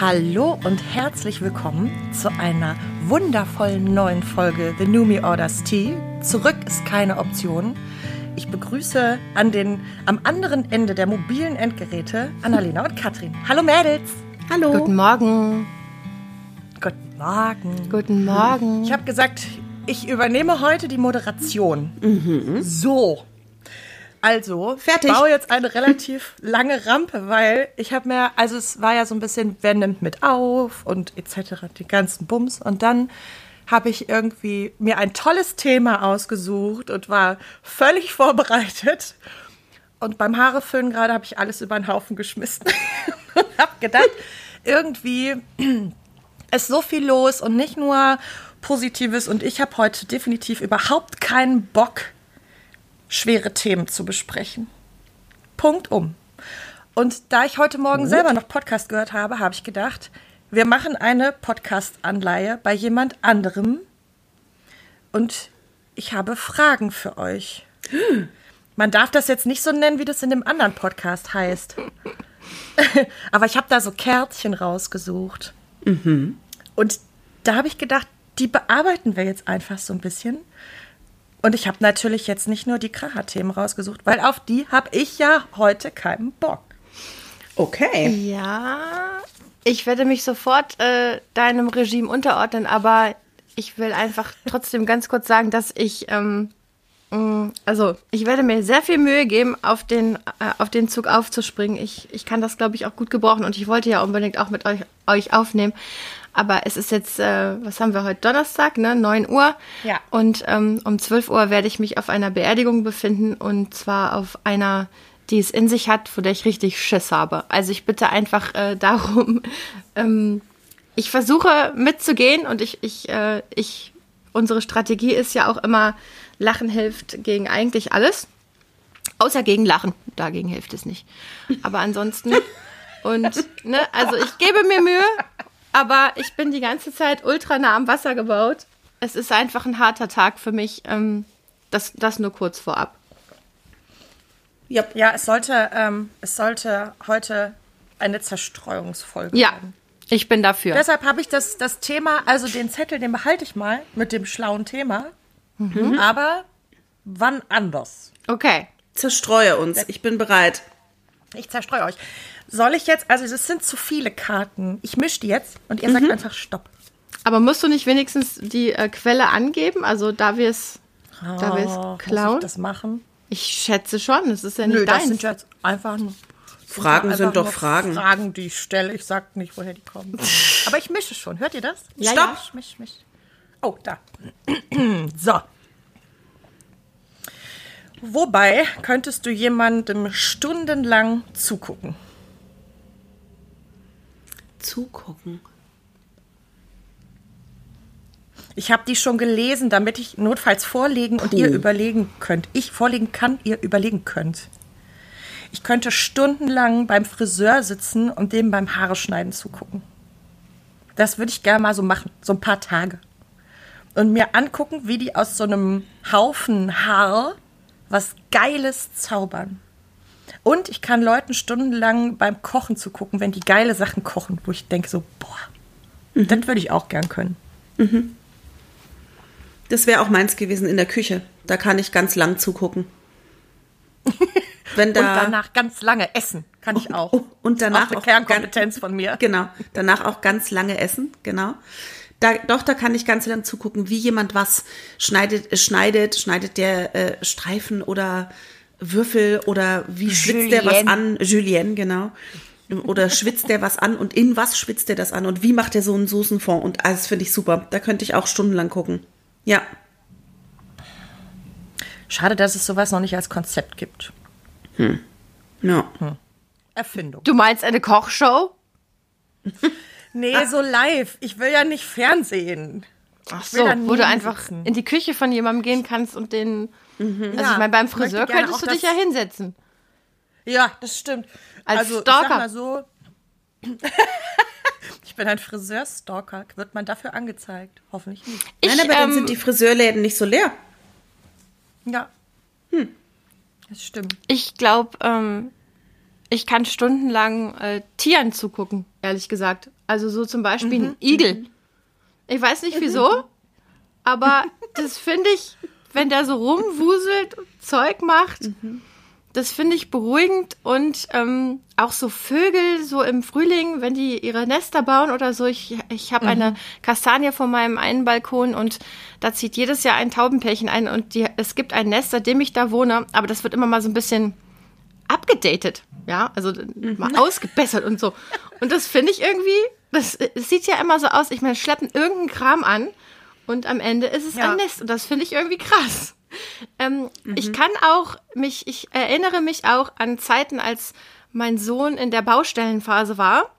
Hallo und herzlich willkommen zu einer wundervollen neuen Folge The New Me Orders Tea. Zurück ist keine Option. Ich begrüße an den, am anderen Ende der mobilen Endgeräte Annalena und Katrin. Hallo Mädels! Hallo! Guten Morgen! Guten Morgen! Guten Morgen! Ich habe gesagt, ich übernehme heute die Moderation. Mhm. So. Also, Fertig. ich baue jetzt eine relativ lange Rampe, weil ich habe mir, also es war ja so ein bisschen, wer nimmt mit auf und etc., die ganzen Bums. Und dann habe ich irgendwie mir ein tolles Thema ausgesucht und war völlig vorbereitet. Und beim Haareföhnen gerade habe ich alles über den Haufen geschmissen und habe gedacht, irgendwie ist so viel los und nicht nur Positives. Und ich habe heute definitiv überhaupt keinen Bock, schwere Themen zu besprechen. Punkt um. Und da ich heute Morgen selber noch Podcast gehört habe, habe ich gedacht, wir machen eine Podcast-Anleihe bei jemand anderem. Und ich habe Fragen für euch. Man darf das jetzt nicht so nennen, wie das in dem anderen Podcast heißt. Aber ich habe da so Kärtchen rausgesucht. Und da habe ich gedacht, die bearbeiten wir jetzt einfach so ein bisschen. Und ich habe natürlich jetzt nicht nur die Kracher-Themen rausgesucht, weil auf die habe ich ja heute keinen Bock. Okay. Ja, ich werde mich sofort äh, deinem Regime unterordnen, aber ich will einfach trotzdem ganz kurz sagen, dass ich, ähm, also ich werde mir sehr viel Mühe geben, auf den, äh, auf den Zug aufzuspringen. Ich, ich kann das, glaube ich, auch gut gebrauchen und ich wollte ja unbedingt auch mit euch, euch aufnehmen. Aber es ist jetzt, äh, was haben wir heute? Donnerstag, ne? 9 Uhr. Ja. Und ähm, um 12 Uhr werde ich mich auf einer Beerdigung befinden und zwar auf einer, die es in sich hat, vor der ich richtig Schiss habe. Also ich bitte einfach äh, darum, ähm, ich versuche mitzugehen und ich, ich, äh, ich, unsere Strategie ist ja auch immer, Lachen hilft gegen eigentlich alles. Außer gegen Lachen. Dagegen hilft es nicht. Aber ansonsten. Und, ne, also ich gebe mir Mühe, aber ich bin die ganze Zeit ultra nah am Wasser gebaut. Es ist einfach ein harter Tag für mich. Ähm, das, das nur kurz vorab. Ja, ja es, sollte, ähm, es sollte heute eine Zerstreuungsfolge Ja, werden. ich bin dafür. Deshalb habe ich das, das Thema, also den Zettel, den behalte ich mal mit dem schlauen Thema. Aber wann anders? Okay. Zerstreue uns. Ich bin bereit. Ich zerstreue euch. Soll ich jetzt, also das sind zu viele Karten. Ich mische die jetzt und ihr sagt einfach Stopp. Aber musst du nicht wenigstens die äh, Quelle angeben? Also da wir es da wir Oh, es muss klauen? ich das machen? Ich schätze schon, es ist ja nicht Nö, das deins. sind jetzt einfach nur Fragen sind doch Fragen. Fragen, die ich stelle. Ich sag nicht, woher die kommen. Aber ich mische schon. Hört ihr das? Ja, Stopp. ja. Misch, misch, misch. Oh, da. so. Wobei könntest du jemandem stundenlang zugucken? Zugucken. Ich habe die schon gelesen, damit ich notfalls vorlegen und Puh. ihr überlegen könnt. Ich vorlegen kann, ihr überlegen könnt. Ich könnte stundenlang beim Friseur sitzen und dem beim Haare schneiden zugucken. Das würde ich gerne mal so machen, so ein paar Tage. Und mir angucken, wie die aus so einem Haufen Haar was Geiles zaubern. Und ich kann Leuten stundenlang beim Kochen zugucken, wenn die geile Sachen kochen, wo ich denke so, boah, das würde ich auch gern können. Das wäre auch meins gewesen in der Küche. Da kann ich ganz lang zugucken. Wenn da, Und danach ganz lange essen kann ich auch. Oh, und danach auch eine auch Kernkompetenz von mir. Genau. Danach auch ganz lange essen. Genau. Da, doch, da kann ich ganz lang zugucken, wie jemand was schneidet, äh, schneidet, schneidet der äh, Streifen oder Würfel oder wie schwitzt der was Julienne. an? Julien, genau. Oder schwitzt der was an und in was schwitzt der das an und wie macht der so einen Soßenfond? Und alles finde ich super. Da könnte ich auch stundenlang gucken. Ja. Schade, dass es sowas noch nicht als Konzept gibt. Ja. Erfindung. Du meinst eine Kochshow? Nee, so live. Ich will ja nicht Fernsehen. Ach so, wo du einfach sitzen. in die Küche von jemandem gehen kannst und den. Also Ja, ich meine, beim Friseur könntest du dich ja hinsetzen. Ja, das stimmt. Als also, Stalker. ich sag mal so. ich bin ein Friseurstalker. Wird man dafür angezeigt? Hoffentlich nicht. Ich, Nein, aber dann ähm, sind die Friseurläden nicht so leer. Ja. Das stimmt. Ich glaube, ähm, ich kann stundenlang äh, Tieren zugucken, ehrlich gesagt. Also so zum Beispiel ein Igel. Ich weiß nicht wieso, aber das finde ich, wenn der so rumwuselt, Zeug macht, das finde ich beruhigend und ähm, auch so Vögel so im Frühling, wenn die ihre Nester bauen oder so. Ich, ich habe eine Kastanie vor meinem einen Balkon und da zieht jedes Jahr ein Taubenpärchen ein und die, es gibt ein Nest, seitdem ich da wohne, aber das wird immer mal so ein bisschen abgedatet, ja, also mal ausgebessert und so. Und das finde ich irgendwie, das, es sieht ja immer so aus, ich meine, schleppen irgendeinen Kram an und am Ende ist es Ja. ein Nest und das finde ich irgendwie krass. Ähm, Ich kann auch mich, ich erinnere mich auch an Zeiten, als mein Sohn in der Baustellenphase war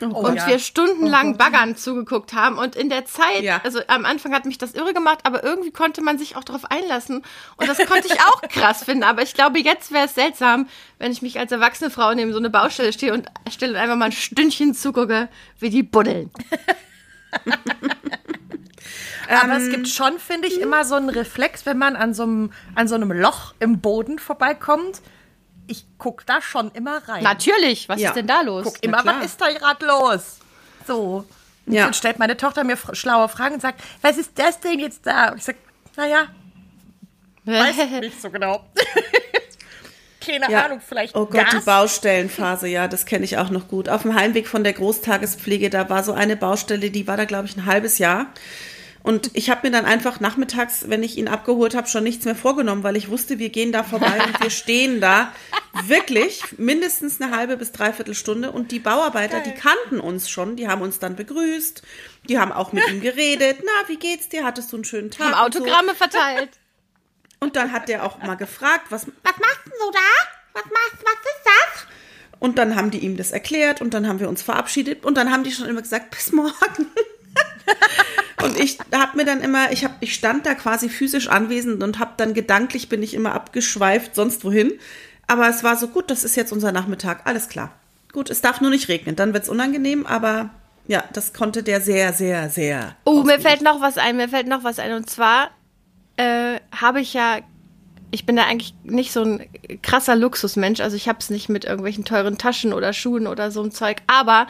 Oh, und ja. wir stundenlang Baggern zugeguckt haben. Und in der Zeit, Ja. also am Anfang hat mich das irre gemacht, aber irgendwie konnte man sich auch darauf einlassen. Und das konnte ich auch krass finden. Aber ich glaube, jetzt wäre es seltsam, wenn ich mich als erwachsene Frau neben so eine Baustelle stehe und stille und einfach mal ein Stündchen zugucke, wie die buddeln. Aber es gibt schon, finde ich, immer so einen Reflex, wenn man an so einem, an so einem Loch im Boden vorbeikommt. Ich guck da schon immer rein. Natürlich, was Ja. ist denn da los? guck immer, was ist da gerade los? So. Und Ja. dann stellt meine Tochter mir schlaue Fragen und sagt, was ist das denn jetzt da? Und ich sag, naja, weiß ich nicht so genau. Keine Ja. Ahnung, vielleicht Oh Gott, die Gas? Baustellenphase, ja, das kenne ich auch noch gut. Auf dem Heimweg von der Großtagespflege, da war so eine Baustelle, die war da, glaube ich, ein halbes Jahr. Und ich habe mir dann einfach nachmittags, wenn ich ihn abgeholt habe, schon nichts mehr vorgenommen, weil ich wusste, wir gehen da vorbei und wir stehen da wirklich mindestens eine halbe bis dreiviertel Stunde. Und die Bauarbeiter, die kannten uns schon, die haben uns dann begrüßt, die haben auch mit ihm geredet. Na, wie geht's dir? Hattest du einen schönen Tag? Haben und so. Autogramme verteilt. Und dann hat der auch mal gefragt, was, was machst du da? Was machst, was ist das? Und dann haben die ihm das erklärt und dann haben wir uns verabschiedet und dann haben die schon immer gesagt, bis morgen. Und ich habe mir dann immer, ich habe, ich stand da quasi physisch anwesend und habe dann gedanklich bin ich immer abgeschweift sonst wohin. Aber es war so gut, das ist jetzt unser Nachmittag, alles klar. Gut, es darf nur nicht regnen, dann wird's unangenehm, aber ja, das konnte der sehr, sehr, sehr. Oh, mir fällt noch was ein, mir fällt noch was ein. Und zwar äh, habe ich ja, ich bin da eigentlich nicht so ein krasser Luxusmensch. Also ich habe es nicht mit irgendwelchen teuren Taschen oder Schuhen oder so ein Zeug. Aber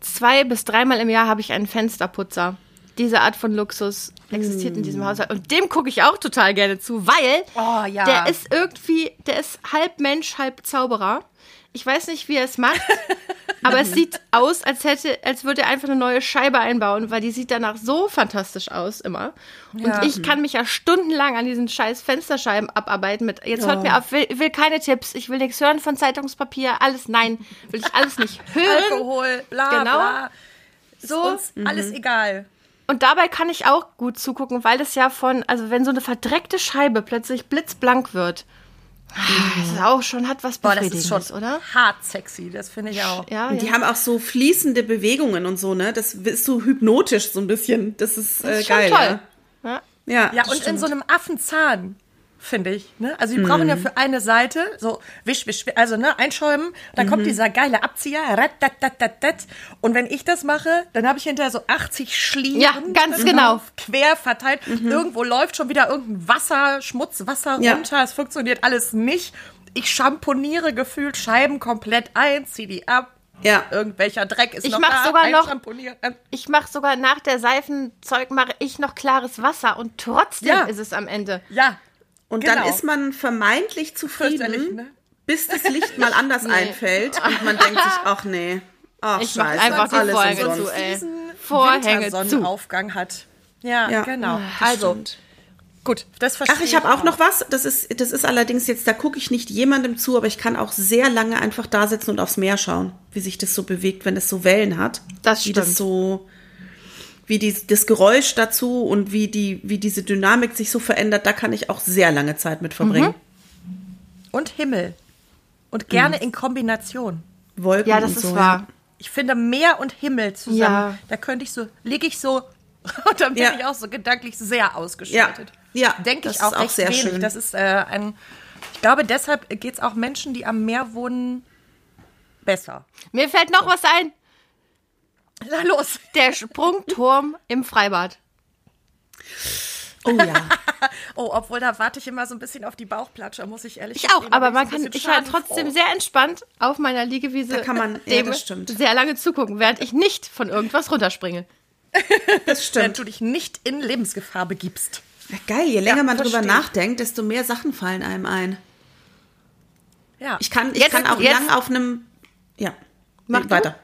zwei bis dreimal im Jahr habe ich einen Fensterputzer. Diese Art von Luxus existiert in diesem Haushalt. Und dem gucke ich auch total gerne zu, weil Oh, ja. der ist irgendwie, der ist halb Mensch, halb Zauberer. Ich weiß nicht, wie er es macht, aber es sieht aus, als hätte, als würde er einfach eine neue Scheibe einbauen, weil die sieht danach so fantastisch aus immer. Und Ja. ich kann mich ja stundenlang an diesen scheiß Fensterscheiben abarbeiten mit, jetzt hört mir auf, will, will keine Tipps, ich will nichts hören von Zeitungspapier, alles, nein, will ich alles nicht hören. Alkohol, bla Genau. bla. Ist So. uns alles egal. Und dabei kann ich auch gut zugucken, weil das ja von, also wenn so eine verdreckte Scheibe plötzlich blitzblank wird, das ist auch schon, hat was Boah, das ist schon oder? hart sexy, das finde ich auch. Ja, Und die ja. haben auch so fließende Bewegungen und so, ne? Das ist so hypnotisch so ein bisschen. Das ist, äh, Das ist schon geil. toll. Ja. Ja, ja, und in stimmt. so einem Affenzahn, finde ich. Ne? Also die brauchen ja Mhm. für eine Seite so wisch, wisch, also ne, einschäumen. Dann Mhm. kommt dieser geile Abzieher. ratatatat. Und wenn ich das mache, dann habe ich hinterher so 80 Schlieren. Ja, ganz genau. drauf, Quer verteilt. Irgendwo läuft schon wieder irgendein Wasser, Schmutzwasser Mhm. Ja. runter. Es funktioniert alles nicht. Ich schamponiere gefühlt Scheiben komplett ein, zieh die ab. Ja. Irgendwelcher Dreck ist Ich noch mach da. sogar noch-. Ähm, Ich mache sogar nach der Seifenzeug mache ich noch klares Wasser und trotzdem Ja. ist es am Ende. Ja. Und genau. dann ist man vermeintlich zufrieden, ne? bis das Licht mal anders einfällt und man denkt sich, ach nee, ach Ich scheiße, einfach alles Vorhänge umsonst. zu, ey. diesen Vorhänge zu. Wintersonnenaufgang hat. Ja, Ja. genau. das Also, stimmt. gut, das verstehe Ach, ich habe auch noch was. Das ist, das ist allerdings jetzt, da gucke ich nicht jemandem zu, aber ich kann auch sehr lange einfach da sitzen und aufs Meer schauen, wie sich das so bewegt, wenn es so Wellen hat. Das Wie stimmt. das so, wie die, das Geräusch dazu und wie die, wie diese Dynamik sich so verändert, da kann ich auch sehr lange Zeit mit verbringen. Und Himmel. Und gerne in Kombination. Wolken Ja, das und ist so. wahr. Ich finde Meer und Himmel zusammen, Ja. da könnte ich so, liege ich so, und dann bin Ja. ich auch so gedanklich sehr ausgeschaltet. Ja, ja, Denke das ich auch ist auch sehr wenig. schön. Das ist äh, ein, ich glaube, deshalb geht es auch Menschen, die am Meer wohnen, besser. Mir fällt noch was ein. Na los. Der Sprungturm im Freibad. Oh ja. Oh, obwohl da warte ich immer so ein bisschen auf die Bauchplatsche, muss ich ehrlich Ich auch, aber man kann, ich war trotzdem sehr entspannt auf meiner Liegewiese Da kann man- ja, dem das stimmt. sehr lange zugucken, während ich nicht von irgendwas runterspringe. Das Wenn stimmt. du dich nicht in Lebensgefahr begibst. Ja, geil, je länger Ja, man drüber verstehe. nachdenkt, desto mehr Sachen fallen einem ein. Ja. Ich kann, ich Jetzt- kann auch jetzt- lang auf einem. Ja. Mach weiter.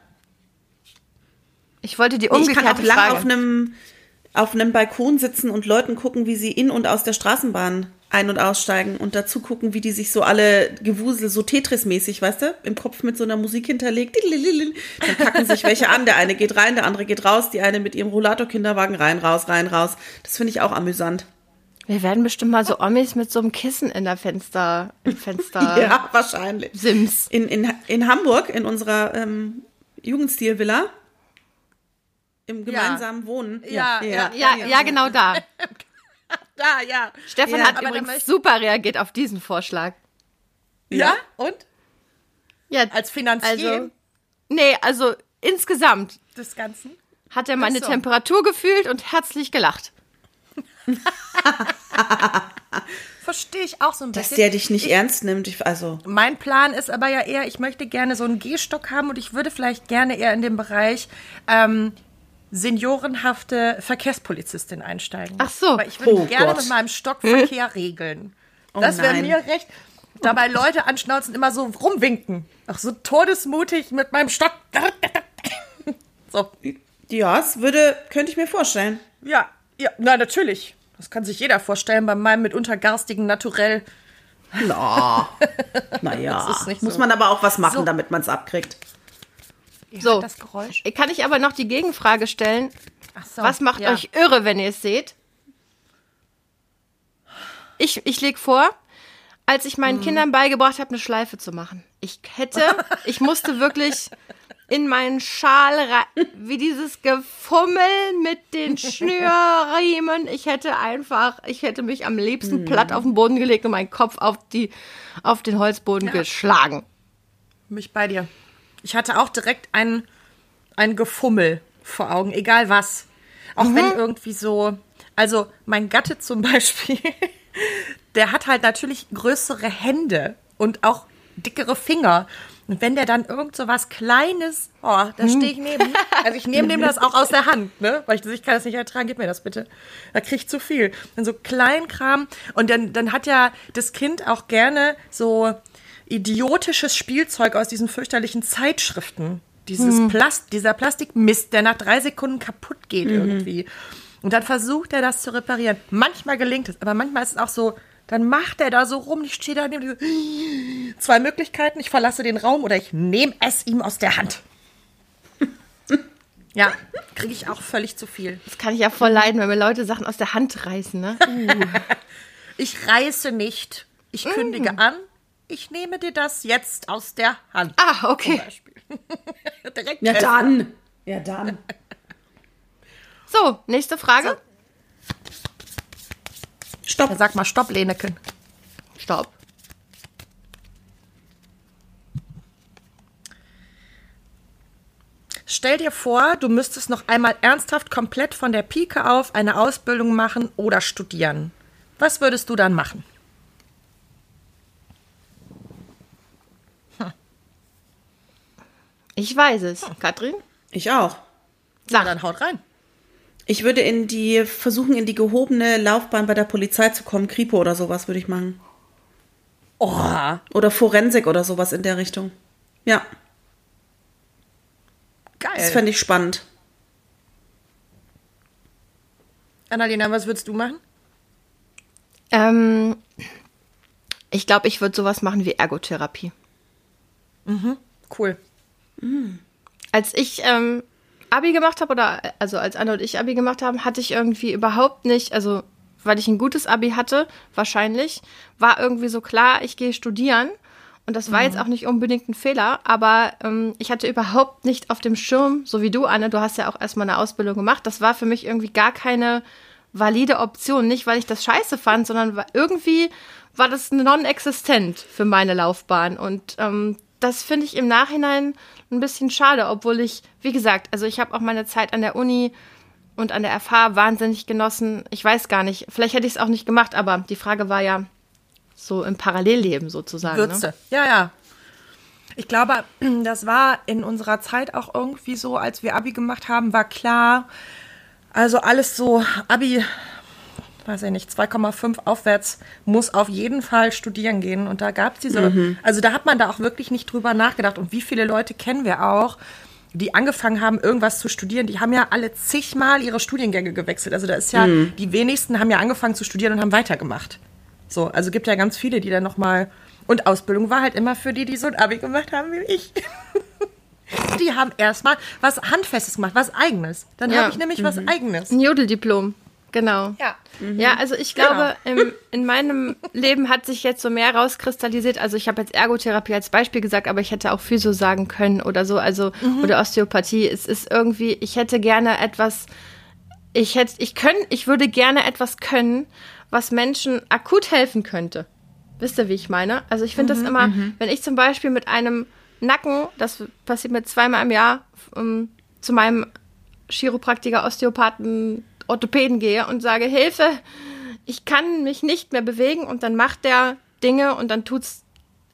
Ich wollte die Nee, ich kann umgekehrte auch lang Frage. auf einem, auf einem Balkon sitzen und Leuten gucken, wie sie in und aus der Straßenbahn ein- und aussteigen und dazu gucken, wie die sich so alle gewusel, so Tetris-mäßig, weißt du, im Kopf mit so einer Musik hinterlegt. Dann kacken sich welche an. Der eine geht rein, der andere geht raus, die eine mit ihrem Rollator-Kinderwagen rein, raus, rein, raus. Das finde ich auch amüsant. Wir werden bestimmt mal so Omis mit so einem Kissen in der Fenster, im Fenster Ja, wahrscheinlich. Sims. In, in, in Hamburg, in unserer ähm, Jugendstil-Villa, im gemeinsamen Wohnen. Ja, ja, Ja, ja, genau da. Da, ja. Stefan ja, hat übrigens möchte- super reagiert auf diesen Vorschlag. Ja, und? Ja, Als Finanzier also, nee, also insgesamt des Ganzen? hat er meine so. Temperatur gefühlt und herzlich gelacht. Verstehe ich auch so ein Dass bisschen. der dich nicht ernst nimmt. Ich, also, Mein Plan ist aber ja eher, ich möchte gerne so einen Gehstock haben und ich würde vielleicht gerne eher in den Bereich ähm, seniorenhafte Verkehrspolizistin einsteigen. Ach so. Weil ich würde Oh gerne Gott. mit meinem Stock Verkehr regeln. Das wäre mir recht. Dabei Leute anschnauzen, immer so rumwinken. Auch so todesmutig mit meinem Stock. So, ja, es würde, könnte ich mir vorstellen. ja, ja, na natürlich. Das kann sich jeder vorstellen bei meinem mitunter garstigen Naturell. Na, naja, Das ist nicht muss so. man aber auch was machen, So. damit man es abkriegt. So. Das Geräusch. Kann ich aber noch die Gegenfrage stellen? So, Was macht ja. euch irre, wenn ihr es seht? Ich, ich leg vor, als ich meinen Kindern beigebracht habe, eine Schleife zu machen. Ich hätte, ich musste wirklich in meinen Schal rein, wie dieses Gefummel mit den Schnürriemen. Ich hätte einfach, ich hätte mich am liebsten Mhm. platt auf den Boden gelegt und meinen Kopf auf die, auf den Holzboden geschlagen. Mich bei dir. Ich hatte auch direkt ein, ein Gefummel vor Augen, egal was. Auch wenn irgendwie so, also mein Gatte zum Beispiel, der hat halt natürlich größere Hände und auch dickere Finger. Und wenn der dann irgend so was Kleines, oh, da stehe ich neben. Also ich nehme dem das auch aus der Hand, ne? Weil ich, ich kann das nicht ertragen, gib mir das bitte. Da krieg ich zu viel. Dann so Kleinkram. Und dann, dann hat ja das Kind auch gerne so idiotisches Spielzeug aus diesen fürchterlichen Zeitschriften. Dieses Plast, dieser Plastikmist, der nach drei Sekunden kaputt geht irgendwie. Und dann versucht er das zu reparieren. Manchmal gelingt es, aber manchmal ist es auch so, dann macht er da so rum, ich stehe da neben Zwei Möglichkeiten, ich verlasse den Raum oder ich nehme es ihm aus der Hand. Ja, kriege ich auch völlig zu viel. Das kann ich ja voll leiden, wenn mir Leute Sachen aus der Hand reißen, ne? Ich reiße nicht. Ich kündige an. Ich nehme dir das jetzt aus der Hand. Ah, okay. Direkt Ja, essen. dann. Ja, dann. So, nächste Frage. Stopp. Ja, sag mal, stopp, Leneken. Stopp. Stell dir vor, du müsstest noch einmal ernsthaft komplett von der Pike auf eine Ausbildung machen oder studieren. Was würdest du dann machen? Ich weiß es. Katrin? Ich auch. Na, Sag. dann haut rein. Ich würde in die, versuchen, in die gehobene Laufbahn bei der Polizei zu kommen. Kripo oder sowas würde ich machen. Oh, Oder Forensik oder sowas in der Richtung. Ja, das geil. fände ich spannend. Annalena, was würdest du machen? Ähm, ich glaube, ich würde sowas machen wie Ergotherapie. Cool. Als ich ähm, Abi gemacht habe, oder also als Anna und ich Abi gemacht haben, hatte ich irgendwie überhaupt nicht, also weil ich ein gutes Abi hatte, wahrscheinlich, war irgendwie so klar, ich gehe studieren. Und das war jetzt auch nicht unbedingt ein Fehler, aber ähm, ich hatte überhaupt nicht auf dem Schirm, so wie du, Anne, du hast ja auch erstmal eine Ausbildung gemacht. Das war für mich irgendwie gar keine valide Option. Nicht, weil ich das scheiße fand, sondern irgendwie war das non-existent für meine Laufbahn. Und ähm, das finde ich im Nachhinein ein bisschen schade, obwohl ich, wie gesagt, also ich habe auch meine Zeit an der Uni und an der FH wahnsinnig genossen. Ich weiß gar nicht, vielleicht hätte ich es auch nicht gemacht, aber die Frage war ja so im Parallelleben sozusagen. Ne? Würze. Ja, ja. Ich glaube, das war in unserer Zeit auch irgendwie so, als wir Abi gemacht haben, war klar, also alles so Abi, weiß ich nicht, 2,5 aufwärts muss auf jeden Fall studieren gehen. Und da gab es diese, also da hat man da auch wirklich nicht drüber nachgedacht. Und wie viele Leute kennen wir auch, die angefangen haben, irgendwas zu studieren, die haben ja alle zigmal ihre Studiengänge gewechselt. Also da ist ja, die wenigsten haben ja angefangen zu studieren und haben weitergemacht. So, also gibt ja ganz viele, die dann nochmal. Und Ausbildung war halt immer für die, die so ein Abi gemacht haben wie ich. Die haben erstmal was Handfestes gemacht, was Eigenes. Dann Ja. habe ich nämlich was Eigenes. Ein Jodeldiplom, genau. Ja. Ja, also ich glaube, im, in meinem Leben hat sich jetzt so mehr rauskristallisiert. Also ich habe jetzt Ergotherapie als Beispiel gesagt, aber ich hätte auch Physio sagen können oder so, also oder Osteopathie. Es ist irgendwie, ich hätte gerne etwas, ich hätte, ich können, ich würde gerne etwas können, was Menschen akut helfen könnte. Wisst ihr, wie ich meine? Also ich finde das immer, wenn ich zum Beispiel mit einem Nacken, das passiert mir zweimal im Jahr, ähm, zu meinem Chiropraktiker, Osteopathen, Orthopäden gehe und sage, Hilfe, ich kann mich nicht mehr bewegen und dann macht der Dinge und dann tut's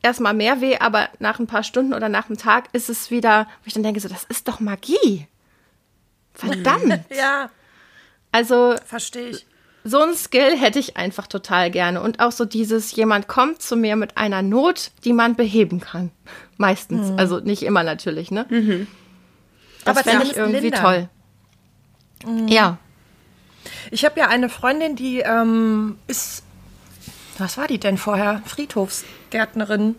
erstmal mehr weh, aber nach ein paar Stunden oder nach einem Tag ist es wieder, wo ich dann denke, so, das ist doch Magie. Verdammt. Ja, Also verstehe ich. so ein Skill hätte ich einfach total gerne. Und auch so dieses, jemand kommt zu mir mit einer Not, die man beheben kann. Meistens. Also nicht immer natürlich, ne? Das Mhm. Aber fände ich irgendwie lindern. toll. Ja. Ich habe ja eine Freundin, die ähm, ist, was war die denn vorher? Friedhofsgärtnerin.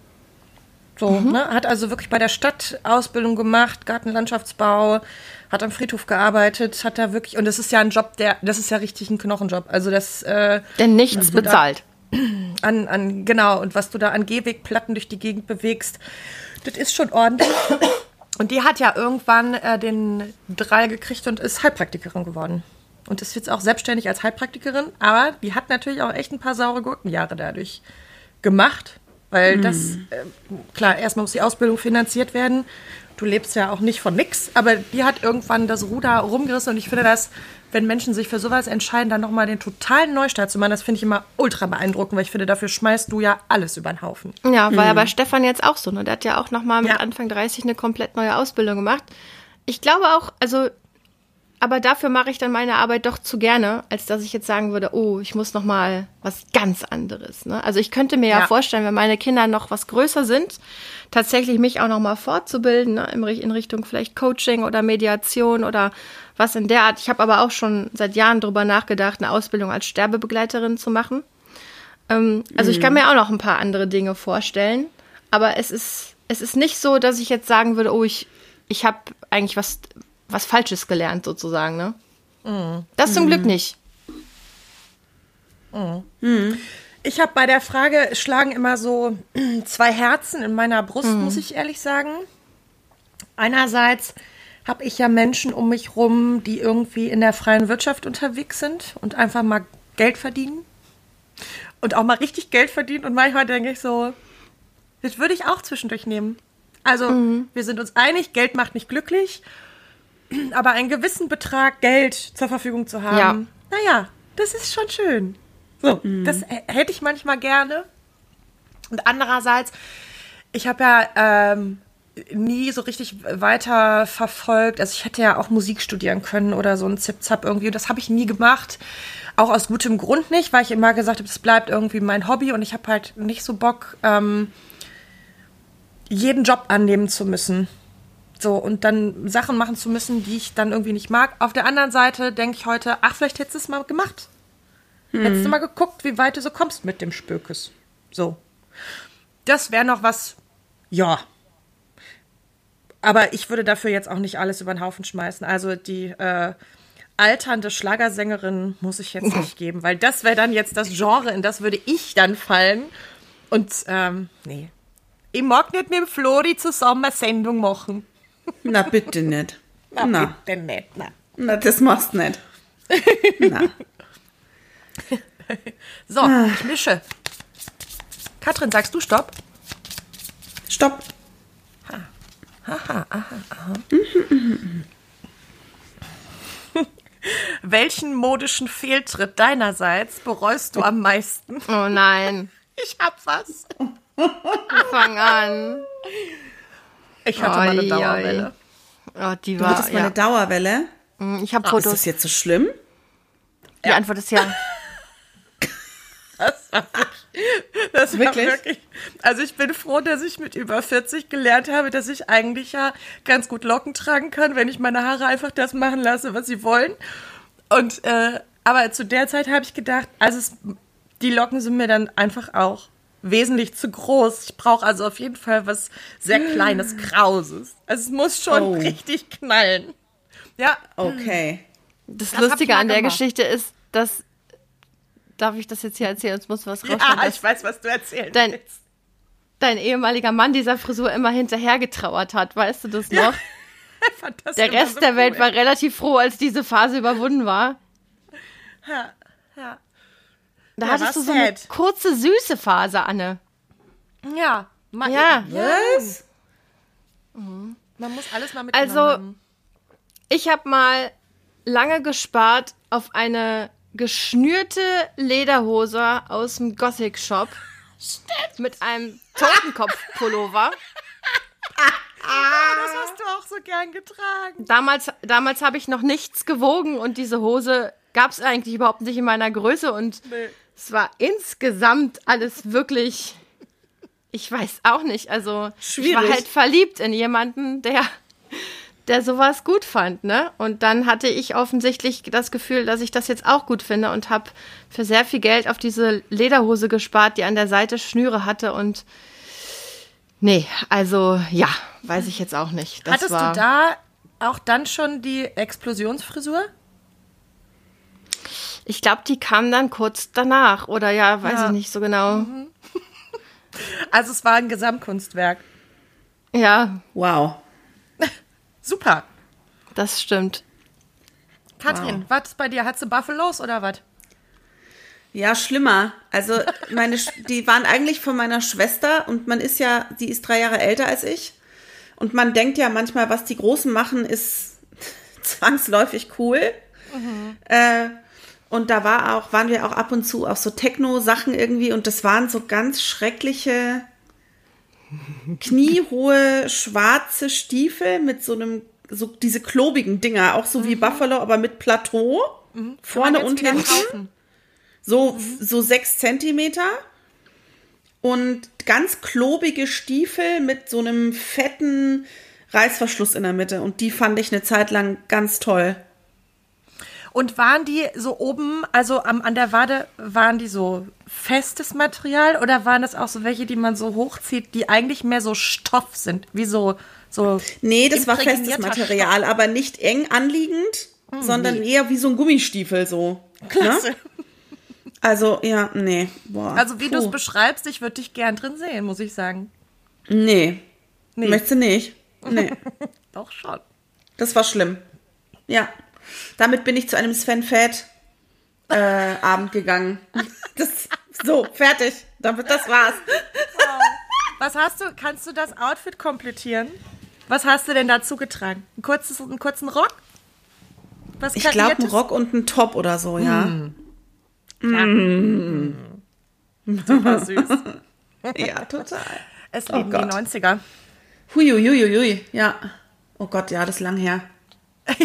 So, ne? Hat also wirklich bei der Stadt Ausbildung gemacht, Gartenlandschaftsbau, hat am Friedhof gearbeitet, hat da wirklich, und das ist ja ein Job, der, das ist ja richtig ein Knochenjob. Also das äh, Denn nichts bezahlt. an, an, genau, und was du da an Gehwegplatten durch die Gegend bewegst, das ist schon ordentlich. Und die hat ja irgendwann äh, den Drall gekriegt und ist Heilpraktikerin geworden. Und ist jetzt auch selbstständig als Heilpraktikerin, aber die hat natürlich auch echt ein paar saure Gurkenjahre dadurch gemacht. Weil das, äh, klar, erstmal muss die Ausbildung finanziert werden. Du lebst ja auch nicht von nix, aber die hat irgendwann das Ruder rumgerissen und ich finde das, wenn Menschen sich für sowas entscheiden, dann nochmal den totalen Neustart zu machen, das finde ich immer ultra beeindruckend, weil ich finde, dafür schmeißt du ja alles über den Haufen. Ja, war ja bei Stefan jetzt auch so. Ne? Der hat ja auch nochmal mit Ja. Anfang 30 eine komplett neue Ausbildung gemacht. Ich glaube auch, also, aber dafür mache ich dann meine Arbeit doch zu gerne, als dass ich jetzt sagen würde, oh, ich muss nochmal was ganz anderes. Ne? Also ich könnte mir ja. Ja. vorstellen, wenn meine Kinder noch was größer sind, tatsächlich mich auch nochmal fortzubilden, ne? in Ri- in Richtung vielleicht Coaching oder Mediation oder was in der Art. Ich habe aber auch schon seit Jahren drüber nachgedacht, eine Ausbildung als Sterbebegleiterin zu machen. Ähm, also ich kann mir auch noch ein paar andere Dinge vorstellen, aber es ist, es ist nicht so, dass ich jetzt sagen würde, oh, ich, ich habe eigentlich was, was Falsches gelernt sozusagen, ne? Das zum Glück nicht. Ich habe bei der Frage schlagen immer so zwei Herzen in meiner Brust, muss ich ehrlich sagen. Einerseits habe ich ja Menschen um mich rum, die irgendwie in der freien Wirtschaft unterwegs sind und einfach mal Geld verdienen. Und auch mal richtig Geld verdienen. Und manchmal denke ich so, das würde ich auch zwischendurch nehmen. Also, wir sind uns einig, Geld macht nicht glücklich. Aber einen gewissen Betrag Geld zur Verfügung zu haben, Ja. naja, das ist schon schön. So, das h- hätte ich manchmal gerne. Und andererseits, ich habe ja ähm, nie so richtig weiter verfolgt. Also ich hätte ja auch Musik studieren können oder so ein Zip-Zap irgendwie. Und das habe ich nie gemacht. Auch aus gutem Grund nicht, weil ich immer gesagt habe, das bleibt irgendwie mein Hobby und ich habe halt nicht so Bock, ähm, jeden Job annehmen zu müssen. So, und dann Sachen machen zu müssen, die ich dann irgendwie nicht mag. Auf der anderen Seite denke ich heute, ach, vielleicht hättest du es mal gemacht. Hättest du mal geguckt, wie weit du so kommst mit dem Spökes. So. Das wäre noch was, ja. Aber ich würde dafür jetzt auch nicht alles über den Haufen schmeißen. Also die äh, alternde Schlagersängerin muss ich jetzt nicht geben, weil das wäre dann jetzt das Genre, in das würde ich dann fallen. Und ähm, nee. Ich mag nicht mit dem Flori zusammen eine Sendung machen. Na, bitte nicht. Na, Na, bitte nicht. Na. na das machst du nicht. Na. So, ich mische. Katrin, sagst du Stopp? Stopp. welchen modischen Fehltritt deinerseits bereust du am meisten? Oh nein. Ich hab was. Fang an. Ich hatte mal eine. Dauerwelle. Oh, die Du war. hattest mal Ja. eine Dauerwelle. Ich habe Ist Fotos. das jetzt so schlimm? Die Antwort ist ja. Das war wirklich, das Wirklich? War wirklich. Also ich bin froh, dass ich mit über 40 gelernt habe, dass ich eigentlich ja ganz gut Locken tragen kann, wenn ich meine Haare einfach das machen lasse, was sie wollen. Und äh, aber zu der Zeit habe ich gedacht, also es, die Locken sind mir dann einfach auch wesentlich zu groß. Ich brauche also auf jeden Fall was sehr kleines, krauses. Also es muss schon Oh. richtig knallen. Ja, Okay. Das, Das Lustige an der gemacht. Geschichte ist, dass. Darf ich das jetzt hier erzählen? Es muss was ja, rauskommen. ich weiß, was du erzählen Dein- willst. dein ehemaliger Mann dieser Frisur immer hinterher getrauert hat. Weißt du das noch? Fand das Der Rest so der Welt cool. war relativ froh, als diese Phase überwunden war. Ja, ja. Da Ja, hattest du so eine kurze, süße Phase, Anne. Ja, man, Ja. Was? man muss alles mal mit Also- Ich habe mal lange gespart auf eine geschnürte Lederhose aus dem Gothic Shop. Mit einem Totenkopf-Pullover. das hast du auch so gern getragen. Damals, damals habe ich noch nichts gewogen und diese Hose gab es eigentlich überhaupt nicht in meiner Größe und Nee. Es war insgesamt alles wirklich, ich weiß auch nicht, also ich Schwierig. war halt verliebt in jemanden, der, der sowas gut fand, ne? Und dann hatte ich offensichtlich das Gefühl, dass ich das jetzt auch gut finde und habe für sehr viel Geld auf diese Lederhose gespart, die an der Seite Schnüre hatte und nee, also ja, weiß ich jetzt auch nicht. Das Hattest du da auch dann schon die Explosionsfrisur? Ich glaube, die kam dann kurz danach oder ja, weiß Ja. ich nicht so genau. Also es war ein Gesamtkunstwerk. Ja, Wow. Super. das stimmt. Katrin, was ist bei dir? Hat sie Buffalos oder was? Ja, schlimmer. Also meine, die waren eigentlich von meiner Schwester und man ist ja, die ist drei Jahre älter als ich. Und man denkt ja manchmal, was die Großen machen, ist zwangsläufig cool. Äh, und da war auch, waren wir auch ab und zu auf so Techno-Sachen irgendwie und das waren so ganz schreckliche kniehohe schwarze Stiefel mit so einem, so diese klobigen Dinger, auch so wie Buffalo, aber mit Plateau. Vorne Kann man und hinten. So, so sechs Zentimeter. Und ganz klobige Stiefel mit so einem fetten Reißverschluss in der Mitte. Und die fand ich eine Zeit lang ganz toll. Und waren die so oben, also am, an der Wade, waren die so festes Material oder waren das auch so welche, die man so hochzieht, die eigentlich mehr so Stoff sind, wie so so Nee, das war festes Material, aber nicht eng anliegend, sondern eher wie so ein Gummistiefel so. Klasse. Ne? Also, ja, nee. Boah. Also wie du es beschreibst, ich würde dich gern drin sehen, muss ich sagen. Nee. Nee. Möchtest du nicht? Nee. Doch schon. Das war schlimm. Ja. Damit bin ich zu einem Sven Fett äh, Abend gegangen. Das, so, fertig. Damit, das war's. Was hast du, kannst du das Outfit komplettieren? Was hast du denn dazu getragen? Ein kurzes, einen kurzen Rock? Was Ich glaube, ein Kariertes? Rock und ein Top oder so, ja. Super süß. Ja, total. Es Oh leben die Gott. 90er. Huiuiuiui, ja. Oh Gott, ja, das ist lang her.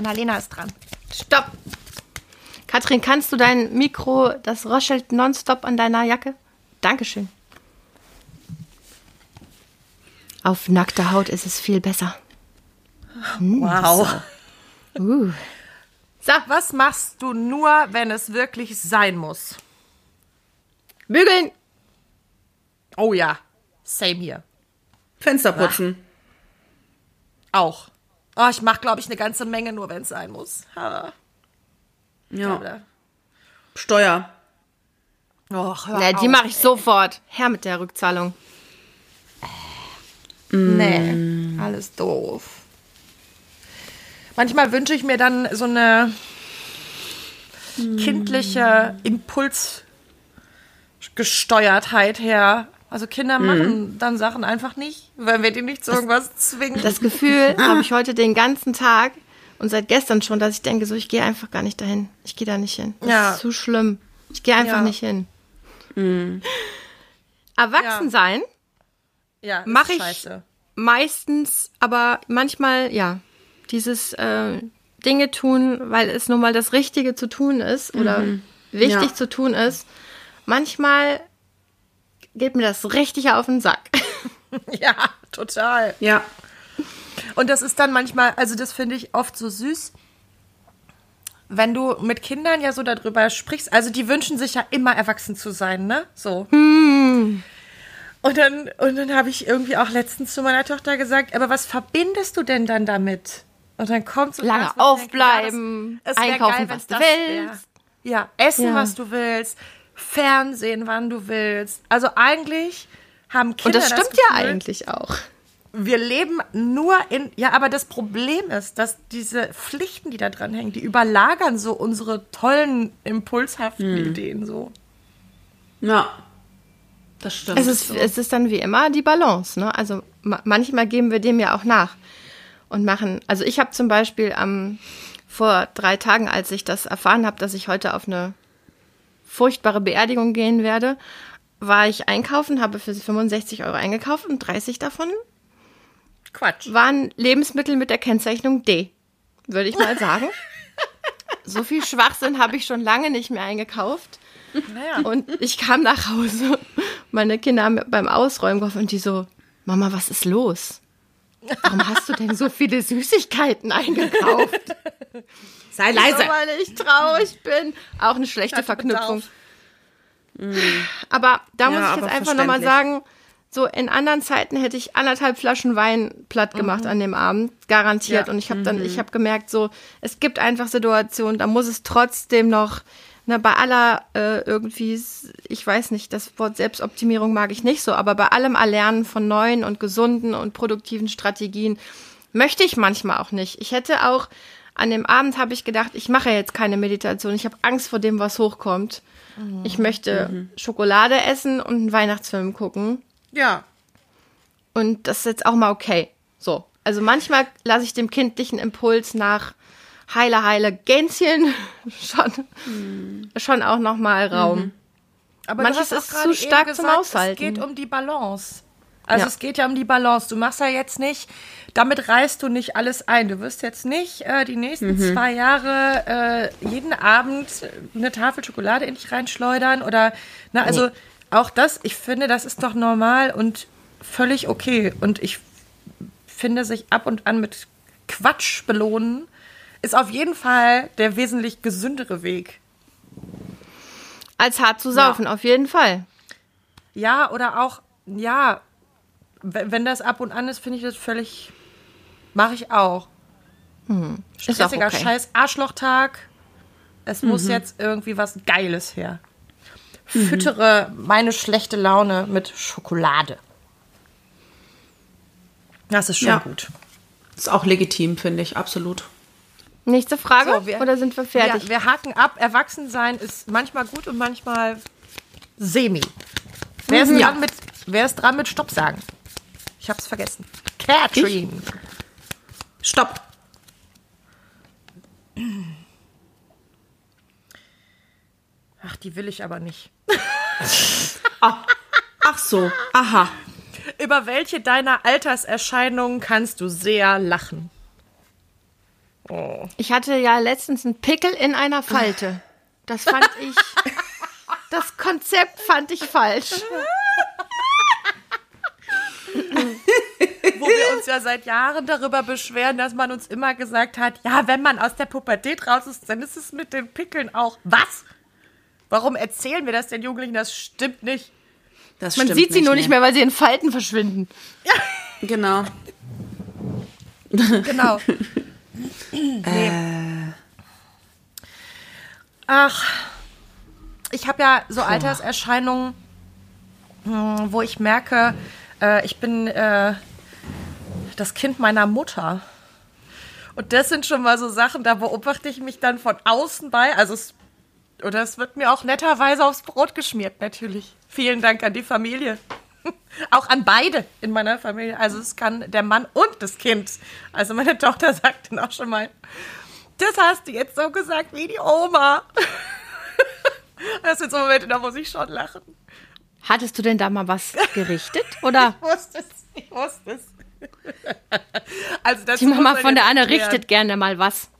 Annalena ist dran. Stopp! Katrin, kannst du dein Mikro, das röchelt nonstop an deiner Jacke? Dankeschön. Auf nackter Haut ist es viel besser. Wow. Uh. So, Was machst du nur, wenn es wirklich sein muss? bügeln. Oh ja, same hier. Fenster putzen. Auch. Oh, ich mache, glaube ich, eine ganze Menge nur, wenn es sein muss. Ha, Ja. Steuer. Och, hör Na, die mache ich sofort. Her mit der Rückzahlung. Nee, alles doof. Manchmal wünsche ich mir dann so eine kindliche Impulsgesteuertheit her. Also Kinder machen dann Sachen einfach nicht, weil wir die nicht zu irgendwas zwingen. Das Gefühl habe ich heute den ganzen Tag, Und seit gestern schon, dass ich denke, so, ich gehe einfach gar nicht dahin. Ich gehe da nicht hin. Das Ja. ist zu schlimm. Ich gehe einfach Ja. nicht hin. Erwachsen Ja. sein Ja, ist Mach ich- scheiße. meistens, aber manchmal, ja, dieses äh, Dinge tun, weil es nun mal das Richtige zu tun ist oder wichtig Ja. zu tun ist. Manchmal geht mir das richtig auf den Sack. Ja, total. Ja. Und das ist dann manchmal, also das finde ich oft so süß, wenn du mit Kindern ja so darüber sprichst. Also die wünschen sich ja immer erwachsen zu sein, ne? So. Und dann, und dann habe ich irgendwie auch letztens zu meiner Tochter gesagt, aber was verbindest du denn dann damit? Und dann kommt so Lange aufbleiben, ja, das- wär einkaufen, wenn's was du das willst. wär. Ja, essen, Ja. was du willst, Fernsehen, wann du willst. Also eigentlich haben Kinder Und das stimmt ja Gefühl, eigentlich auch. wir leben nur in, ja, aber das Problem ist, dass diese Pflichten, die da dran hängen, die überlagern so unsere tollen, impulshaften Ideen so. Ja. Das stimmt. Es ist, es ist dann wie immer die Balance. Ne? Also ma manchmal geben wir dem ja auch nach und machen. Also ich habe zum Beispiel am vor drei Tagen, als ich das erfahren habe, dass ich heute auf eine furchtbare Beerdigung gehen werde, war ich einkaufen, habe für 65 Euro eingekauft und 30 davon Quatsch. waren Lebensmittel mit der Kennzeichnung D, würde ich mal sagen. so viel Schwachsinn habe ich schon lange nicht mehr eingekauft. Naja. Und ich kam nach Hause. Meine Kinder haben beim Ausräumen geholfen und die so, Mama, was ist los? Warum hast du denn so viele Süßigkeiten eingekauft? Sei leise. weil ich traurig bin. Auch eine schlechte Verknüpfung. Bedarf. Aber da Ja, muss ich jetzt einfach nochmal sagen, so in anderen Zeiten hätte ich anderthalb Flaschen Wein platt gemacht an dem Abend, garantiert. Ja. Und ich habe dann, ich habe gemerkt, so es gibt einfach Situationen, da muss es trotzdem noch, ne, bei aller äh, irgendwie, ich weiß nicht, das Wort Selbstoptimierung mag ich nicht so, aber bei allem Erlernen von neuen und gesunden und produktiven Strategien möchte ich manchmal auch nicht. Ich hätte auch an dem Abend habe ich gedacht, ich mache jetzt keine Meditation. Ich habe Angst vor dem, was hochkommt. Ich möchte Schokolade essen und einen Weihnachtsfilm gucken. Ja. Und das ist jetzt auch mal okay. So. Also manchmal lasse ich dem kindlichen Impuls nach heile, heile Gänschen schon, schon auch noch mal Raum. Aber Manches ist zu stark zum gesagt, Aushalten. Es geht um die Balance. Also Ja. es geht ja um die Balance. Du machst ja jetzt nicht, damit reißt du nicht alles ein. Du wirst jetzt nicht äh, die nächsten Mhm. zwei Jahre äh, jeden Abend eine Tafel Schokolade in dich reinschleudern oder, na, also auch das, ich finde, das ist doch normal und völlig okay. Und ich finde, sich ab und an mit Quatsch belohnen, ist auf jeden Fall der wesentlich gesündere Weg. Als hart zu saufen, auf jeden Fall. Ja, oder auch, ja, wenn, das ab und an ist, finde ich das völlig, mache ich auch. Ist auch Stressiger okay. scheiß Arschlochtag. Es muss jetzt irgendwie was Geiles her. Füttere meine schlechte Laune mit Schokolade. Das ist schon Ja. gut. Ist auch legitim, finde ich, absolut. Nächste Frage? So, wir- Oder sind wir fertig? Ja, wir haken ab. Erwachsensein ist manchmal gut und manchmal semi. Wer ist, dran, mit, wer ist dran mit Stopp sagen? Ich hab's vergessen. Catherine. Stopp. Ach, die will ich aber nicht. Ach so, aha. Über welche deiner Alterserscheinungen kannst du sehr lachen? Ich hatte ja letztens einen Pickel in einer Falte. Das fand ich. Das Konzept fand ich falsch. Wo wir uns ja seit Jahren darüber beschweren, dass man uns immer gesagt hat, ja, wenn man aus der Pubertät raus ist, dann ist es mit den Pickeln auch. Was? Warum erzählen wir das den Jugendlichen? Das stimmt nicht. Das Man stimmt sieht sie nur nicht mehr, weil sie in Falten verschwinden. Genau. Genau. nee. Ach, ich habe ja so Alterserscheinungen, hm, wo ich merke, äh, ich bin äh, das Kind meiner Mutter. Und das sind schon mal so Sachen, da beobachte ich mich dann von außen bei. Also es, oder es wird mir auch netterweise aufs Brot geschmiert, natürlich. Vielen Dank an die Familie. Auch an beide in meiner Familie. Also es kann der Mann und das Kind. Also meine Tochter sagt dann auch schon mal, das hast du jetzt so gesagt wie die Oma. Das sind so Momente, da muss ich schon lachen. Hattest du denn da mal was gerichtet? Oder? Ich wusste es, ich wusste es. Also dazu Die Mama von der Anne erklären. richtet gerne mal was.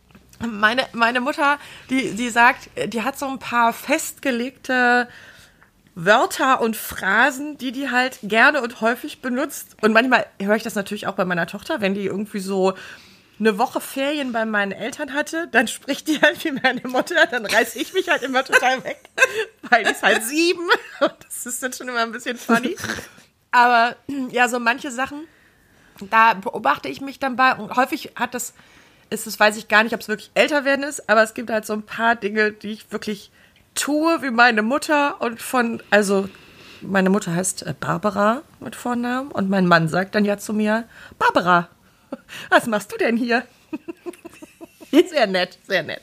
Meine, meine Mutter, die, die sagt, die hat so ein paar festgelegte Wörter und Phrasen, die die halt gerne und häufig benutzt. Und manchmal höre ich das natürlich auch bei meiner Tochter, wenn die irgendwie so eine Woche Ferien bei meinen Eltern hatte, dann spricht die halt wie meine Mutter, dann reiß ich mich halt immer total weg, weil die ist halt sieben. Und das ist dann schon immer ein bisschen funny. Aber ja, so manche Sachen, da beobachte ich mich dann bei und häufig hat das, ist es, weiß ich gar nicht, ob es wirklich älter werden ist, aber es gibt halt so ein paar Dinge, die ich wirklich tue wie meine Mutter und von, also meine Mutter heißt äh, Barbara mit Vornamen und mein Mann sagt dann ja zu mir, Barbara, was machst du denn hier? sehr nett, sehr nett.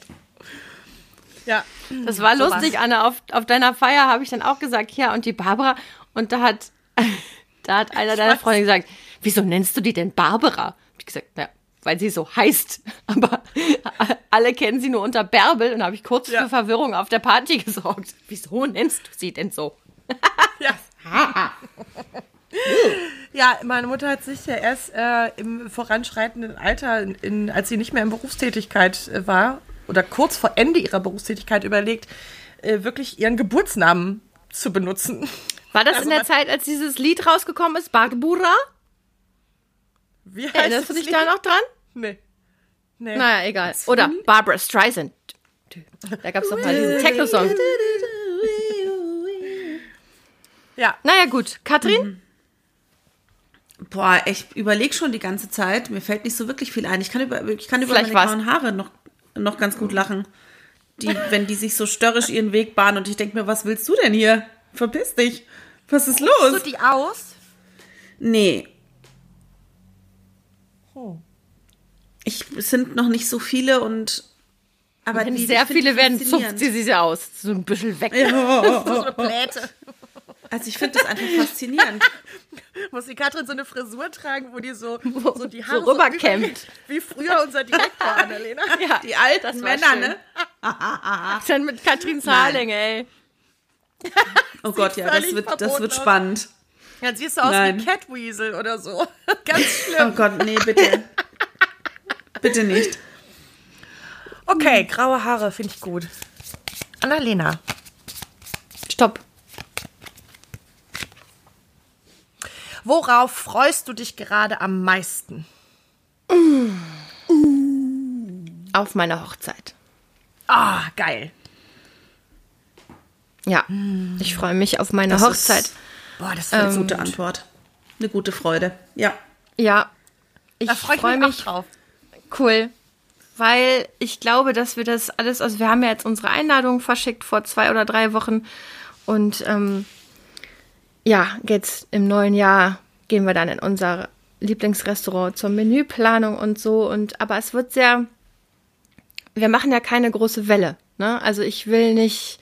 Ja, Das war Sowas. lustig, Anne. Auf, auf deiner Feier habe ich dann auch gesagt, ja, und die Barbara. Und da hat, da hat einer deiner. Freunde gesagt, wieso nennst du die denn Barbara? Hab ich gesagt, na, weil sie so heißt. Aber alle kennen sie nur unter Bärbel. Und da habe ich kurz Ja. für Verwirrung auf der Party gesorgt. Wieso nennst du sie denn so? Ja. ja, meine Mutter hat sich ja erst äh, im voranschreitenden Alter, in, in, als sie nicht mehr in Berufstätigkeit äh, war, oder kurz vor Ende ihrer Berufstätigkeit überlegt, äh, wirklich ihren Geburtsnamen zu benutzen. War das Also in der Zeit, als dieses Lied rausgekommen ist, Barbara? Wie heißt Erinnerst du dich da noch dran? Nee. Nee. Naja, egal. Oder Barbara Streisand. Da gab es doch mal diesen Techno-Song. Ja, Naja, gut. Katrin? Boah, ich überlege schon die ganze Zeit. Mir fällt nicht so wirklich viel ein. Ich kann über, ich kann über Vielleicht meine grauen Haare noch, noch ganz gut lachen. Die, wenn die sich so störrisch ihren Weg bahnen und ich denke mir, was willst du denn hier? Verpiss dich. Was ist los? du die aus? Nee. Oh. Ich, es sind noch nicht so viele und. Aber Wenn die, sehr die viele werden, zupft sie sie aus. So ein bisschen weg. So eine Pläte. Also ich finde das einfach faszinierend. Muss die Katrin so eine Frisur tragen, wo die so, Wo- so die so Haare rüberkämmt. Wie, wie früher unser Direktor, Annalena. Ja, Die alten Männer, schön. ne? Dann mit Katrins Haarlänge, ey. Oh Gott, ja, das wird, das wird spannend. Dann siehst du aus Nein. wie Catweasel oder so. Ganz Oh schlimm. Gott, nee, bitte. bitte nicht. Okay, graue Haare finde ich gut. Annalena, Stopp. worauf freust du dich gerade am meisten? Auf meiner Hochzeit. Ah, geil. Ja, ich freue mich auf meine Das Hochzeit. Boah, das ist eine gute Antwort. Eine gute Freude. Ja. Ja, ich Da freue ich freue mich, mich. auch drauf. Cool. Weil ich glaube, dass wir das alles, also wir haben ja jetzt unsere Einladung verschickt vor zwei oder drei Wochen. Und ähm, ja, jetzt im neuen Jahr gehen wir dann in unser Lieblingsrestaurant zur Menüplanung und so. Und aber es wird sehr, wir machen ja keine große Welle. Ne? Also ich will nicht,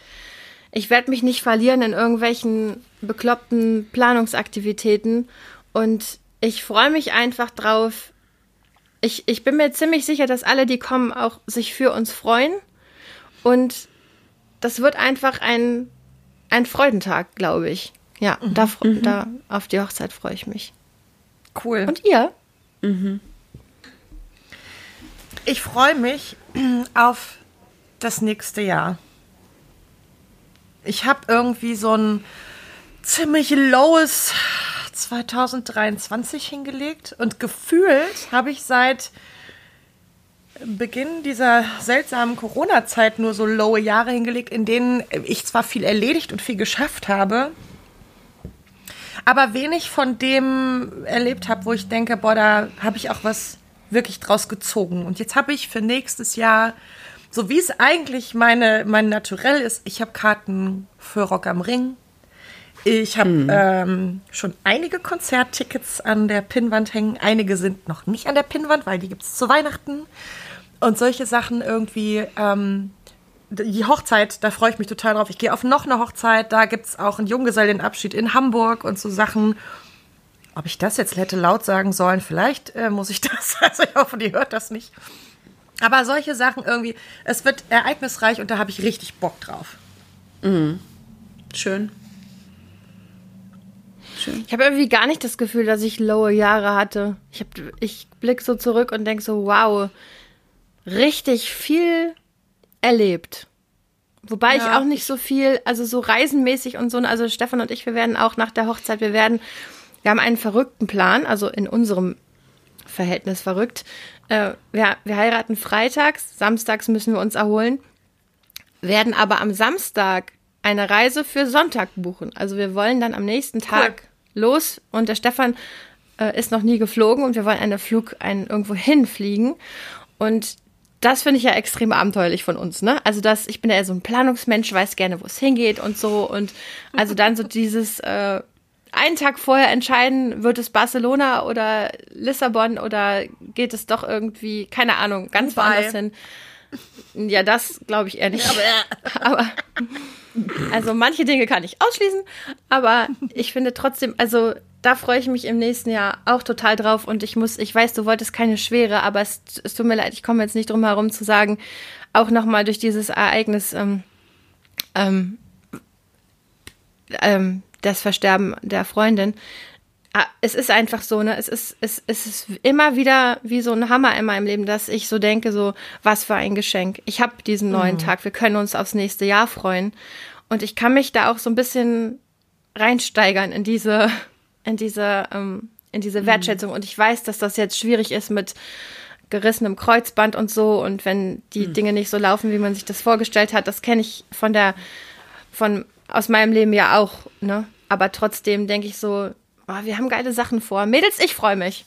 ich werde mich nicht verlieren in irgendwelchen bekloppten Planungsaktivitäten. Und ich freue mich einfach drauf, ich, ich bin mir ziemlich sicher, dass alle, die kommen, auch sich für uns freuen. Und das wird einfach ein, ein Freudentag, glaube ich. Ja, da, fr- da auf die Hochzeit freue ich mich. Cool. Und ihr? Ich freue mich auf das nächste Jahr. Ich habe irgendwie so ein ziemlich lowes 2023 hingelegt und gefühlt habe ich seit Beginn dieser seltsamen Corona-Zeit nur so lowe Jahre hingelegt, in denen ich zwar viel erledigt und viel geschafft habe, aber wenig von dem erlebt habe, wo ich denke, boah, da habe ich auch was wirklich draus gezogen. Und jetzt habe ich für nächstes Jahr, so wie es eigentlich meine, mein Naturell ist, ich habe Karten für Rock am Ring. Ich habe ähm, schon einige Konzerttickets an der Pinnwand hängen. Einige sind noch nicht an der Pinnwand, weil die gibt es zu Weihnachten. Und solche Sachen irgendwie. Ähm, die Hochzeit, da freue ich mich total drauf. Ich gehe auf noch eine Hochzeit, da gibt es auch einen Junggesellenabschied in Hamburg und so Sachen. Ob ich das jetzt hätte laut sagen sollen, vielleicht äh, muss ich das. Also ich hoffe, die hört das nicht. Aber solche Sachen irgendwie, es wird ereignisreich und da habe ich richtig Bock drauf. Schön. Ich habe irgendwie gar nicht das Gefühl, dass ich lowe Jahre hatte. Ich, hab, ich blick so zurück und denk so, wow, richtig viel erlebt. Wobei ich Ja, auch nicht so viel, also so reisenmäßig und so, also Stefan und ich, wir werden auch nach der Hochzeit, wir werden, wir haben einen verrückten Plan, also in unserem Verhältnis verrückt. Äh, wir, wir heiraten freitags, samstags müssen wir uns erholen, werden aber am Samstag eine Reise für Sonntag buchen. Also wir wollen dann am nächsten Tag los und der Stefan äh, ist noch nie geflogen und wir wollen einen Flug ein, irgendwo hinfliegen. Und das finde ich ja extrem abenteuerlich von uns, ne? Also das, ich bin ja eher so ein Planungsmensch, weiß gerne, wo es hingeht und so. Und also dann so dieses äh, einen Tag vorher entscheiden, wird es Barcelona oder Lissabon oder geht es doch irgendwie, keine Ahnung, ganz Dubai. woanders hin. Ja, das glaube ich eher nicht. aber also manche Dinge kann ich ausschließen, aber ich finde trotzdem, also da freue ich mich im nächsten Jahr auch total drauf und ich muss, ich weiß, du wolltest keine schwere, aber es, es tut mir leid, ich komme jetzt nicht drum herum zu sagen, auch nochmal durch dieses Ereignis, ähm, ähm, ähm, das Versterben der Freundin, Ah, es ist einfach so, ne? Es ist, es, es ist immer wieder wie so ein Hammer in meinem Leben, dass ich so denke, so, was für ein Geschenk. Ich habe diesen neuen Tag, wir können uns aufs nächste Jahr freuen. Und ich kann mich da auch so ein bisschen reinsteigern in diese, in diese, ähm, in diese Wertschätzung. Und ich weiß, dass das jetzt schwierig ist mit gerissenem Kreuzband und so. Und wenn die Dinge nicht so laufen, wie man sich das vorgestellt hat, das kenne ich von der, von, aus meinem Leben ja auch, ne? Aber trotzdem denke ich so, oh, wir haben geile Sachen vor. Mädels, ich freue mich.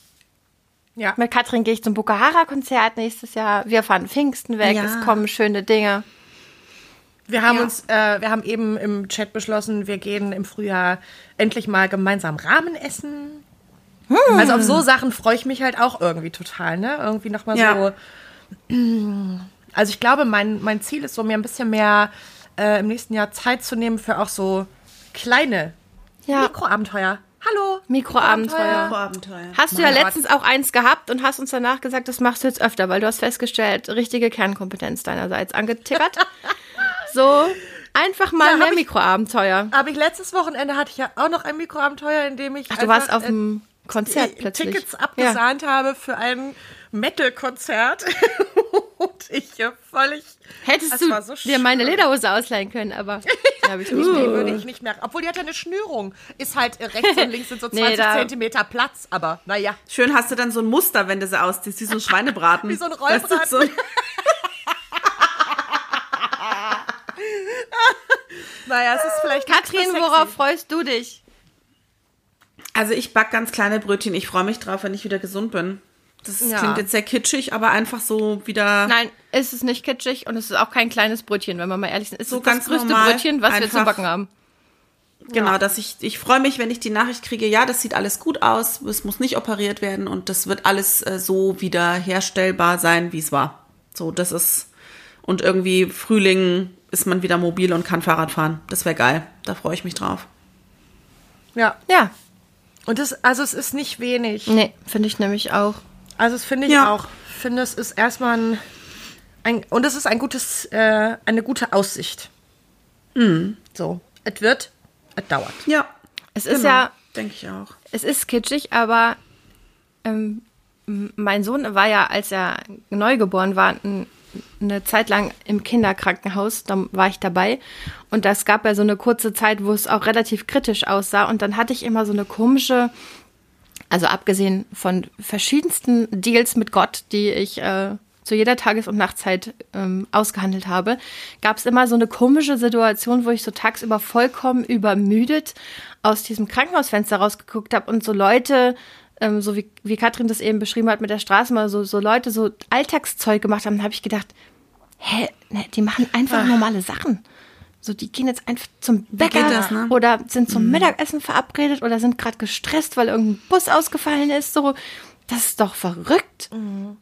Ja. Mit Katrin gehe ich zum Bukahara-Konzert nächstes Jahr. Wir fahren Pfingsten weg. Ja. Es kommen schöne Dinge. Wir haben Ja. uns, äh, wir haben eben im Chat beschlossen, wir gehen im Frühjahr endlich mal gemeinsam Ramen essen. Also auf so Sachen freue ich mich halt auch irgendwie total, ne? Irgendwie nochmal Ja. so. Also ich glaube, mein, mein Ziel ist so, mir ein bisschen mehr äh, im nächsten Jahr Zeit zu nehmen für auch so kleine Ja. Mikroabenteuer. Hallo. Mikroabenteuer. Abenteuer. Hast du ja Gott. letztens auch eins gehabt und hast uns danach gesagt, das machst du jetzt öfter, weil du hast festgestellt, richtige Kernkompetenz deinerseits angetickert. so, einfach mal Ja, hab mehr ich- Mikroabenteuer. Aber ich letztes Wochenende hatte ich ja auch noch ein Mikroabenteuer, in dem ich Ach, du warst auf dem Konzert äh, plötzlich. Tickets Ja. abgesahnt habe für ein Metal-Konzert und ich äh, völlig Hättest Das du war so dir meine. Lederhose ausleihen können, aber habe ich nicht. Nee, würde ich nicht mehr. Obwohl die hat ja eine Schnürung. Ist halt äh, rechts und links sind so Nee, 20 da- Zentimeter Platz, aber naja. Schön hast du dann so ein Muster, wenn du sie ausziehst, wie so ein Schweinebraten. Wie so ein Weißt du, Rollbraten. so- Naja, es ist vielleicht Katrin, worauf freust du dich? Also ich back ganz kleine Brötchen. Ich freue mich drauf, wenn ich wieder gesund bin. Das Ja. klingt jetzt sehr kitschig, aber einfach so wieder. Nein, ist es nicht kitschig und es ist auch kein kleines Brötchen, wenn wir mal ehrlich sind. Es So ist das ganz größte normal, Brötchen, was wir zu backen haben. Genau, dass ich, ich freue mich, wenn ich die Nachricht kriege, ja, das sieht alles gut aus, es muss nicht operiert werden und das wird alles äh, so wieder herstellbar sein, wie es war. So, das ist, und irgendwie Frühling ist man wieder mobil und kann Fahrrad fahren. Das wäre geil. Da freue ich mich drauf. Ja. Ja, Und das, also es ist nicht wenig. nee, finde ich nämlich auch. Also das finde ich Ja. auch. Ich finde, es ist erstmal ein, ein und es ist ein gutes, äh, eine gute Aussicht. So, es wird, es dauert. Ja. Es ist genau. ja, Denke ich auch. es ist kitschig, aber ähm, mein Sohn war ja, als er neugeboren war, n- eine Zeit lang im Kinderkrankenhaus, da war ich dabei. Und das gab ja so eine kurze Zeit, wo es auch relativ kritisch aussah. Und dann hatte ich immer so eine komische, also abgesehen von verschiedensten Deals mit Gott, die ich äh, zu jeder Tages- und Nachtzeit ähm, ausgehandelt habe, gab es immer so eine komische Situation, wo ich so tagsüber vollkommen übermüdet aus diesem Krankenhausfenster rausgeguckt habe und so Leute, ähm, so wie, wie Katrin das eben beschrieben hat mit der Straßenbahn, so, so Leute so Alltagszeug gemacht haben, habe ich gedacht, hä, ne, die machen einfach normale Sachen. So, die gehen jetzt einfach zum Bäcker das, ne? oder sind zum Mittagessen verabredet oder sind gerade gestresst, weil irgendein Bus ausgefallen ist. So, das ist doch verrückt.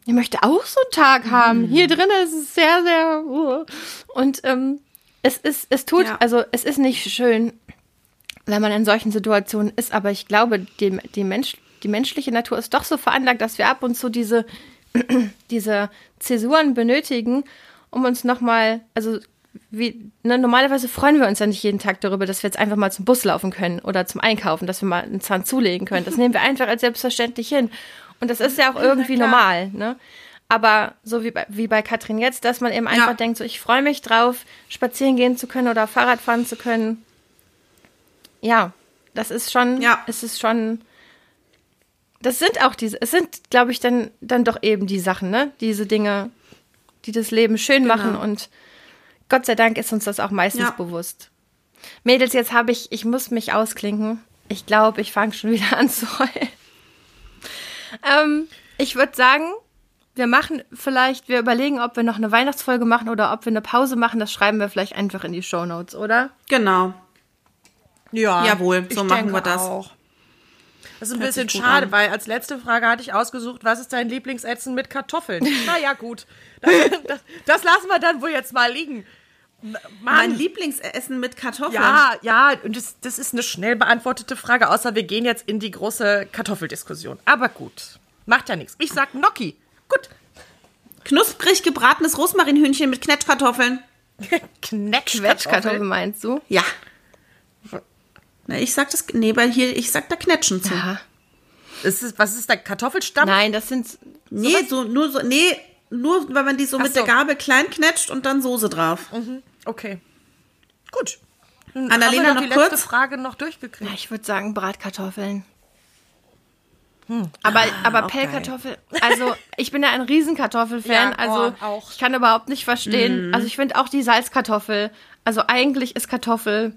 Ich möchte auch so einen Tag haben. Hier drin ist es sehr, sehr. uh. Und ähm, es ist, es tut, Ja. also es ist nicht schön, wenn man in solchen Situationen ist, aber ich glaube, die, die, Mensch, die menschliche Natur ist doch so veranlagt, dass wir ab und zu diese, diese Zäsuren benötigen, um uns nochmal, also wie, ne, normalerweise freuen wir uns ja nicht jeden Tag darüber, dass wir jetzt einfach mal zum Bus laufen können oder zum Einkaufen, dass wir mal einen Zahn zulegen können. Das nehmen wir einfach als selbstverständlich hin. Und das ist ja auch irgendwie klar. normal, ne? Aber so wie bei, wie bei Katrin jetzt, dass man eben einfach Ja. denkt, so ich freue mich drauf, spazieren gehen zu können oder Fahrrad fahren zu können. Ja, das ist schon, Ja. es ist schon, das sind auch diese, es sind, glaube ich, dann, dann doch eben die Sachen, ne? Diese Dinge, die das Leben schön machen und Gott sei Dank ist uns das auch meistens Ja. bewusst. Mädels, jetzt habe ich, ich muss mich ausklinken. Ich glaube, ich fange schon wieder an zu heulen. Ähm, ich würde sagen, wir machen vielleicht, wir überlegen, ob wir noch eine Weihnachtsfolge machen oder ob wir eine Pause machen. Das schreiben wir vielleicht einfach in die Shownotes, oder? Genau. Ja, Jawohl, so machen wir das. Auch. Das ist ein Hört bisschen schade, an. weil als letzte Frage hatte ich ausgesucht, was ist dein Lieblingsessen mit Kartoffeln? naja, gut. Das, das, das lassen wir dann wohl jetzt mal liegen. Mein Mann, Lieblingsessen mit Kartoffeln. ja, ja, und das, das ist eine schnell beantwortete Frage, außer wir gehen jetzt in die große Kartoffeldiskussion. Aber gut, macht ja nichts. Ich sag Gnocchi. Gut. Knusprig gebratenes Rosmarinhühnchen mit Knetschkartoffeln. Knetschkartoffeln. Meinst du? Ja. Na, ich sag das, nee, weil hier, ich sag da Knetschen zu. Ja. Ist es, was ist da? Kartoffelstampf? Nein, das sind Nee, so, nur so, nee, nur, weil man die so Ach mit so. der Gabel klein knetscht und dann Soße drauf. Okay. Gut. Dann Annalena, haben wir noch die letzte kurz? Frage noch durchgekriegt. Ja, ich würde sagen Bratkartoffeln. Aber, aber auch Pellkartoffel, also ich bin ja ein Riesenkartoffelfan, Ja, also oh, auch. ich kann überhaupt nicht verstehen. Also ich finde auch die Salzkartoffel, also eigentlich ist Kartoffel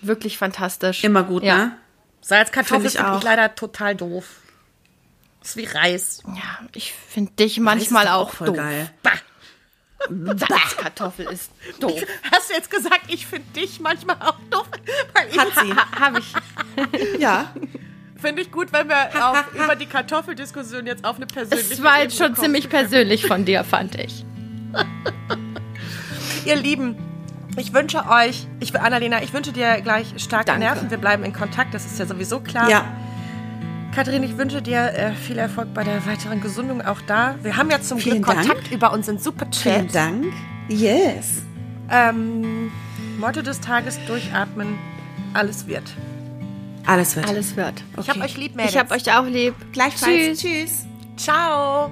wirklich fantastisch. Immer gut, ja. ne? Salzkartoffeln Find ich finde ich auch. leider total doof. Ist wie Reis. Ja, ich finde dich manchmal Das auch, doch voll doof. geil. Bah. Salzkartoffel ist doof. Hast du jetzt gesagt, ich finde dich manchmal auch doof? Weil Hat sie. Ha, Habe ich. Ja. finde ich gut, wenn wir auf, über die Kartoffeldiskussion jetzt auf eine persönliche Es war jetzt schon kommen. ziemlich persönlich von dir, fand ich. Ihr Lieben, ich wünsche euch, ich Annalena, ich wünsche dir gleich starke Danke. Nerven. Wir bleiben in Kontakt, das ist ja sowieso klar. Ja. Katrin, ich wünsche dir äh, viel Erfolg bei der weiteren Gesundung auch da. Wir haben ja zum Vielen Glück Dank. Kontakt über unseren Vielen Superchat. Dank. Yes. Ähm, Motto des Tages durchatmen. Alles wird. Alles wird. Alles wird. Ich hab euch lieb, Mädels. Ich hab euch auch lieb. Gleichfalls. Tschüss. Tschüss. Ciao.